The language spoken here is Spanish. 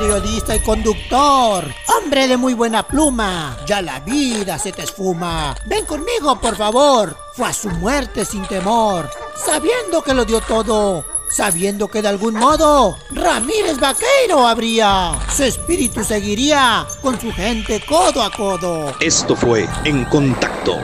periodista y conductor, hombre de muy buena pluma, ya la vida se te esfuma. Ven conmigo, por favor. Fue a su muerte sin temor, sabiendo que lo dio todo, sabiendo que de algún modo Ramírez Vaqueiro habría, su espíritu seguiría con su gente codo a codo. Esto fue En Contacto.